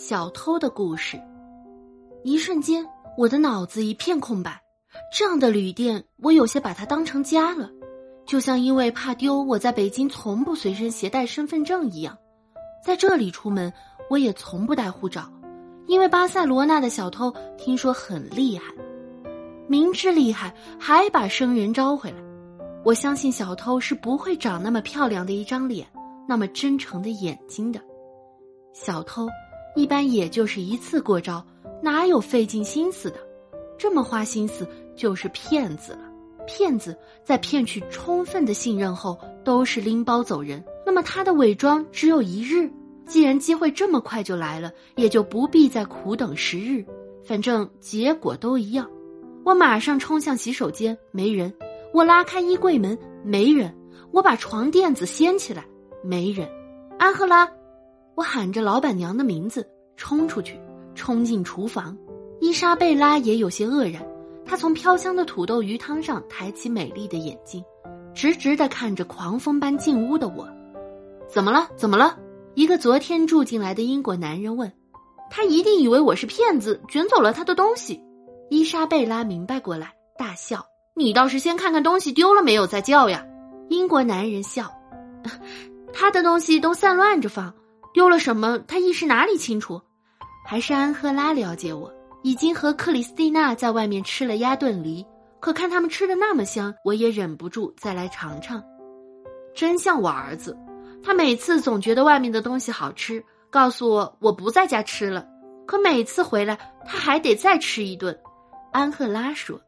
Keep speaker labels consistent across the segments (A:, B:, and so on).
A: 小偷的故事。一瞬间，我的脑子一片空白。这样的旅店，我有些把它当成家了，就像因为怕丢，我在北京从不随身携带身份证一样。在这里出门，我也从不带护照，因为巴塞罗那的小偷听说很厉害，明知厉害还把生人招回来。我相信小偷是不会长那么漂亮的一张脸，那么真诚的眼睛的。小偷一般也就是一次过招，哪有费尽心思的？这么花心思就是骗子了。骗子在骗取充分的信任后，都是拎包走人。那么他的伪装只有一日。既然机会这么快就来了，也就不必再苦等十日。反正结果都一样。我马上冲向洗手间，没人；我拉开衣柜门，没人；我把床垫子掀起来，没人。安赫拉。我喊着老板娘的名字，冲出去，冲进厨房。伊莎贝拉也有些愕然，她从飘香的土豆鱼汤上抬起美丽的眼睛，直直的看着狂风般进屋的我。怎么了？怎么了？一个昨天住进来的英国男人问。他一定以为我是骗子，卷走了他的东西。伊莎贝拉明白过来，大笑。你倒是先看看东西丢了没有再叫呀。英国男人笑，他的东西都散乱着放。丢了什么？他一时哪里清楚？还是安赫拉了解我，已经和克里斯蒂娜在外面吃了鸭炖梨，可看他们吃的那么香，我也忍不住再来尝尝。真像我儿子，他每次总觉得外面的东西好吃，告诉我我不在家吃了，可每次回来他还得再吃一顿。安赫拉说：“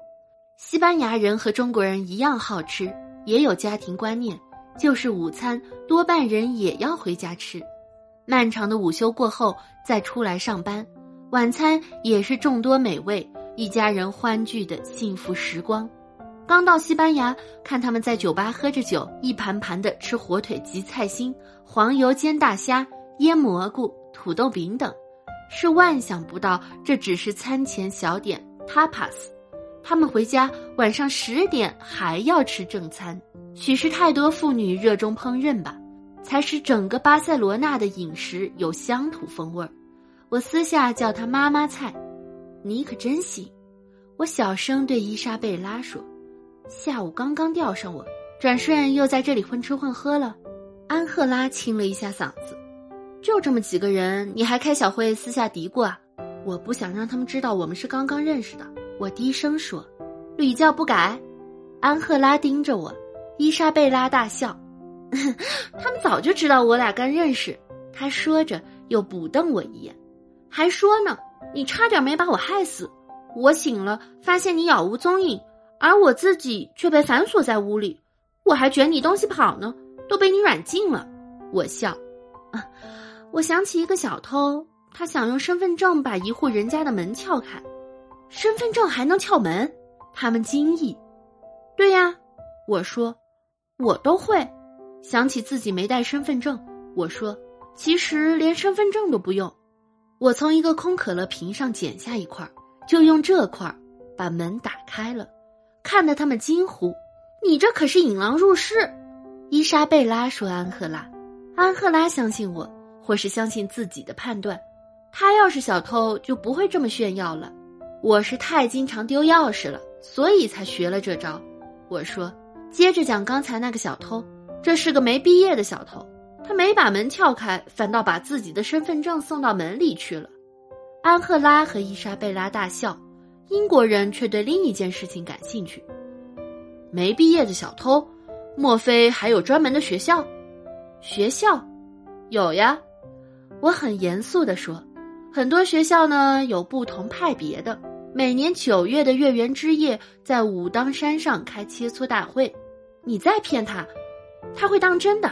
A: 西班牙人和中国人一样好吃，也有家庭观念，就是午餐多半人也要回家吃。”漫长的午休过后，再出来上班，晚餐也是众多美味，一家人欢聚的幸福时光。刚到西班牙，看他们在酒吧喝着酒，一盘盘的吃火腿及菜心、黄油煎大虾、腌蘑菇、土豆饼等，是万想不到这只是餐前小点 tapas。他们回家晚上十点还要吃正餐，许是太多妇女热衷烹饪吧。才使整个巴塞罗那的饮食有乡土风味儿。我私下叫他妈妈菜，你可真行。我小声对伊莎贝拉说：“下午刚刚钓上我，转瞬又在这里混吃混喝了。”安赫拉清了一下嗓子：“就这么几个人，你还开小会私下嘀咕啊？”我不想让他们知道我们是刚刚认识的。我低声说：“屡教不改。”安赫拉盯着我，伊莎贝拉大笑。他们早就知道我俩刚认识，他说着又补瞪我一眼，还说呢：“你差点没把我害死。我醒了，发现你杳无踪影，而我自己却被反锁在屋里。我还卷你东西跑呢，都被你软禁了。”我笑，啊，我想起一个小偷，他想用身份证把一户人家的门撬开，身份证还能撬门？他们惊异。对呀，我说，我都会。想起自己没带身份证，我说：“其实连身份证都不用。”我从一个空可乐瓶上剪下一块，就用这块把门打开了，看得他们惊呼：“你这可是引狼入室！”伊莎贝拉说：“安赫拉，安赫拉相信我，或是相信自己的判断。他要是小偷，就不会这么炫耀了。我是太经常丢钥匙了，所以才学了这招。”我说：“接着讲刚才那个小偷。”这是个没毕业的小偷，他没把门撬开，反倒把自己的身份证送到门里去了。安赫拉和伊莎贝拉大笑，英国人却对另一件事情感兴趣。没毕业的小偷，莫非还有专门的学校？学校，有呀。我很严肃地说，很多学校呢有不同派别的。每年九月的月圆之夜，在武当山上开切磋大会。你再骗他。他会当真的，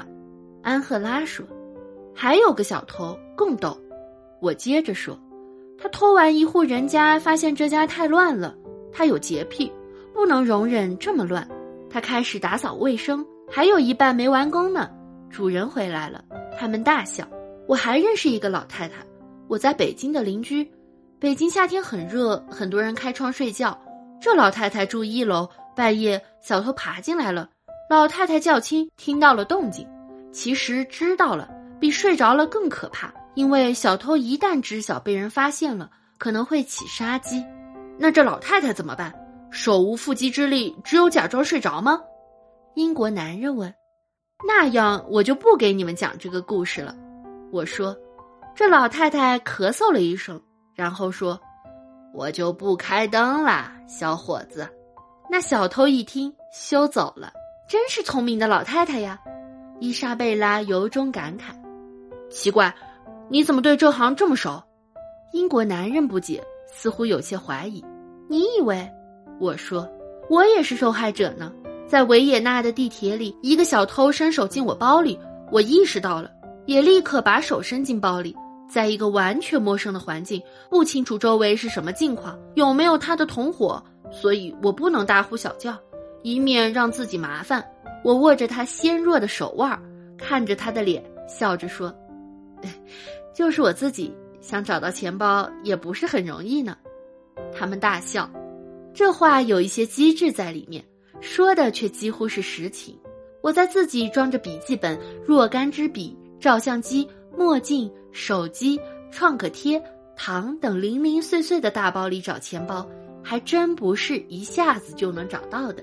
A: 安赫拉说。还有个小偷更逗，我接着说，他偷完一户人家，发现这家太乱了，他有洁癖，不能容忍这么乱，他开始打扫卫生，还有一半没完工呢。主人回来了，他们大笑。我还认识一个老太太，我在北京的邻居，北京夏天很热，很多人开窗睡觉，这老太太住一楼，半夜小偷爬进来了。老太太较轻，听到了动静，其实知道了，比睡着了更可怕，因为小偷一旦知晓被人发现了，可能会起杀机。那这老太太怎么办？手无缚鸡之力，只有假装睡着吗？英国男人问。那样我就不给你们讲这个故事了。我说，这老太太咳嗽了一声，然后说：“我就不开灯啦，小伙子。”那小偷一听，羞走了。真是聪明的老太太呀！伊莎贝拉由衷感慨。奇怪，你怎么对这行这么熟？英国男人不解，似乎有些怀疑。你以为？我说，我也是受害者呢。在维也纳的地铁里，一个小偷伸手进我包里，我意识到了，也立刻把手伸进包里。在一个完全陌生的环境，不清楚周围是什么境况，有没有他的同伙，所以我不能大呼小叫，以免让自己麻烦。我握着他纤弱的手腕，看着他的脸，笑着说：“就是我自己想找到钱包，也不是很容易呢。”他们大笑，这话有一些机智在里面。说的却几乎是实情。我在自己装着笔记本、若干支笔、照相机、墨镜、手机、创可贴、糖等零零碎碎的大包里找钱包，还真不是一下子就能找到的，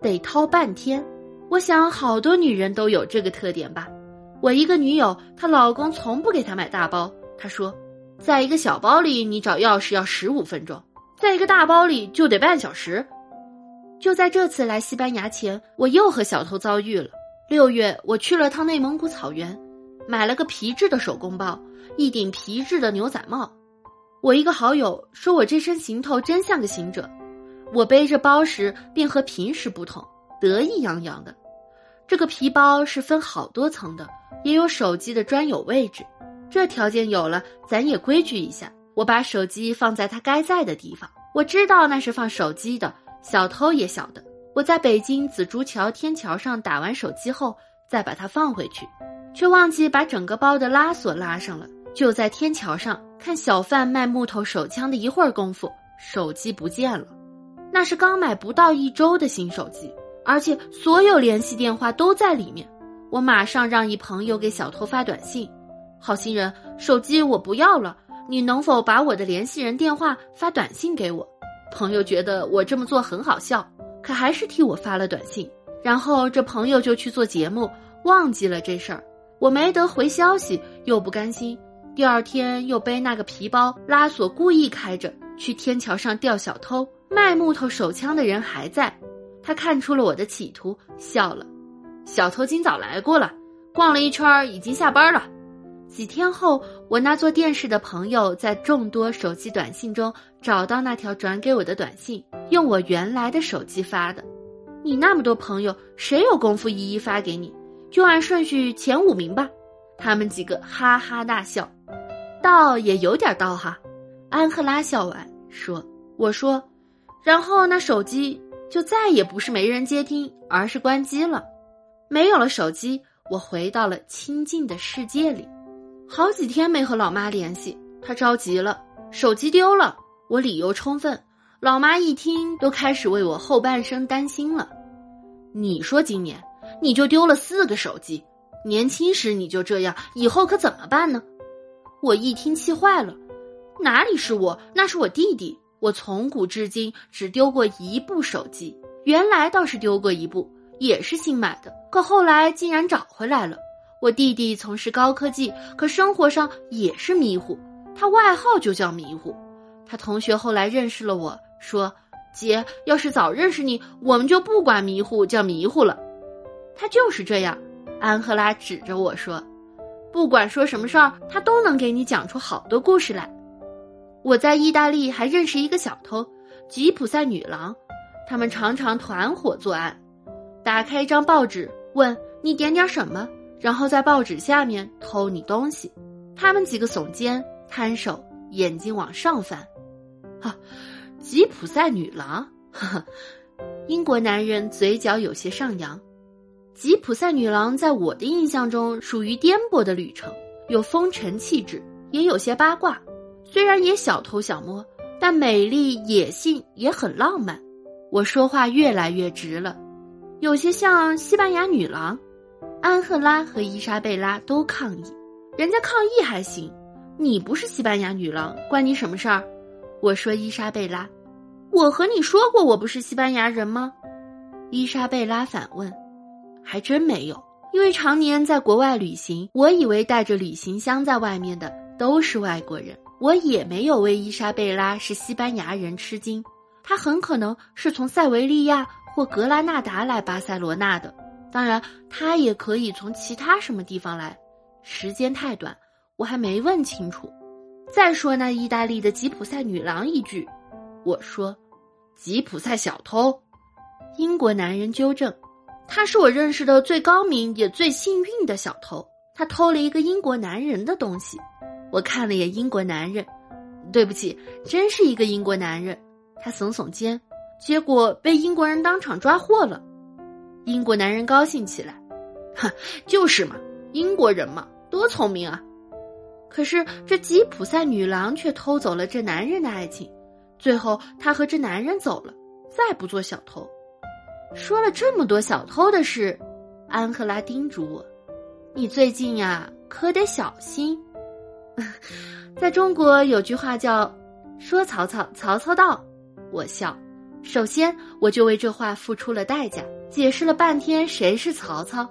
A: 得掏半天。我想好多女人都有这个特点吧。我一个女友，她老公从不给她买大包。她说，在一个小包里你找钥匙要十五分钟，在一个大包里就得半小时。就在这次来西班牙前，我又和小偷遭遇了。六月，我去了趟内蒙古草原，买了个皮质的手工包，一顶皮质的牛仔帽。我一个好友说我这身行头真像个行者。我背着包时便和平时不同，得意洋洋的。这个皮包是分好多层的，也有手机的专有位置。这条件有了，咱也规矩一下。我把手机放在它该在的地方，我知道那是放手机的。小偷也晓得，我在北京紫竹桥天桥上打完手机后，再把它放回去，却忘记把整个包的拉锁拉上了。就在天桥上看小贩卖木头手枪的一会儿功夫，手机不见了。那是刚买不到一周的新手机，而且所有联系电话都在里面。我马上让一朋友给小偷发短信：“好心人，手机我不要了，你能否把我的联系人电话发短信给我？”朋友觉得我这么做很好笑，可还是替我发了短信。然后这朋友就去做节目，忘记了这事儿。我没得回消息，又不甘心，第二天又背那个皮包，拉锁故意开着，去天桥上钓小偷。卖木头手枪的人还在，他看出了我的企图，笑了。小偷今早来过了，逛了一圈，已经下班了。几天后，我那做电视的朋友在众多手机短信中找到那条转给我的短信，用我原来的手机发的。你那么多朋友，谁有功夫一一发给你？就按顺序前五名吧。他们几个哈哈大笑，道也有点道哈。安赫拉笑完说：“我说，然后那手机就再也不是没人接听，而是关机了。没有了手机，我回到了清静的世界里。”好几天没和老妈联系，她着急了，手机丢了。我理由充分，老妈一听都开始为我后半生担心了。你说今年你就丢了四个手机，年轻时你就这样，以后可怎么办呢？我一听气坏了，哪里是我，那是我弟弟。我从古至今只丢过一部手机，原来倒是丢过一部，也是新买的，可后来竟然找回来了。我弟弟从事高科技，可生活上也是迷糊。他外号就叫迷糊。他同学后来认识了我，说：“姐，要是早认识你，我们就不管迷糊叫迷糊了。”他就是这样。安赫拉指着我说：“不管说什么事儿，他都能给你讲出好多故事来。”我在意大利还认识一个小偷，吉普赛女郎，他们常常团伙作案。打开一张报纸，问你点点什么。然后在报纸下面偷你东西，他们几个耸肩摊手，眼睛往上翻，哈，吉普赛女郎，呵呵，英国男人嘴角有些上扬。吉普赛女郎在我的印象中属于颠簸的旅程，有风尘气质，也有些八卦，虽然也小偷小摸，但美丽野性也很浪漫。我说话越来越直了，有些像西班牙女郎。安赫拉和伊莎贝拉都抗议，人家抗议还行，你不是西班牙女郎，关你什么事儿？我说伊莎贝拉，我和你说过我不是西班牙人吗？伊莎贝拉反问。还真没有，因为常年在国外旅行，我以为带着旅行箱在外面的都是外国人。我也没有为伊莎贝拉是西班牙人吃惊，她很可能是从塞维利亚或格拉纳达来巴塞罗那的。当然，她也可以从其他什么地方来。时间太短，我还没问清楚。再说那意大利的吉普赛女郎一句，我说：“吉普赛小偷。”英国男人纠正。他是我认识的最高明也最幸运的小偷。他偷了一个英国男人的东西。我看了眼英国男人，对不起，真是一个英国男人。他耸耸肩，结果被英国人当场抓获了。英国男人高兴起来，哼，就是嘛，英国人嘛，多聪明啊！可是这吉普赛女郎却偷走了这男人的爱情，最后他和这男人走了，再不做小偷。说了这么多小偷的事，安赫拉叮嘱我：“你最近呀，可得小心。”在中国有句话叫“说曹操，曹操到”，我笑。首先，我就为这话付出了代价，解释了半天谁是曹操。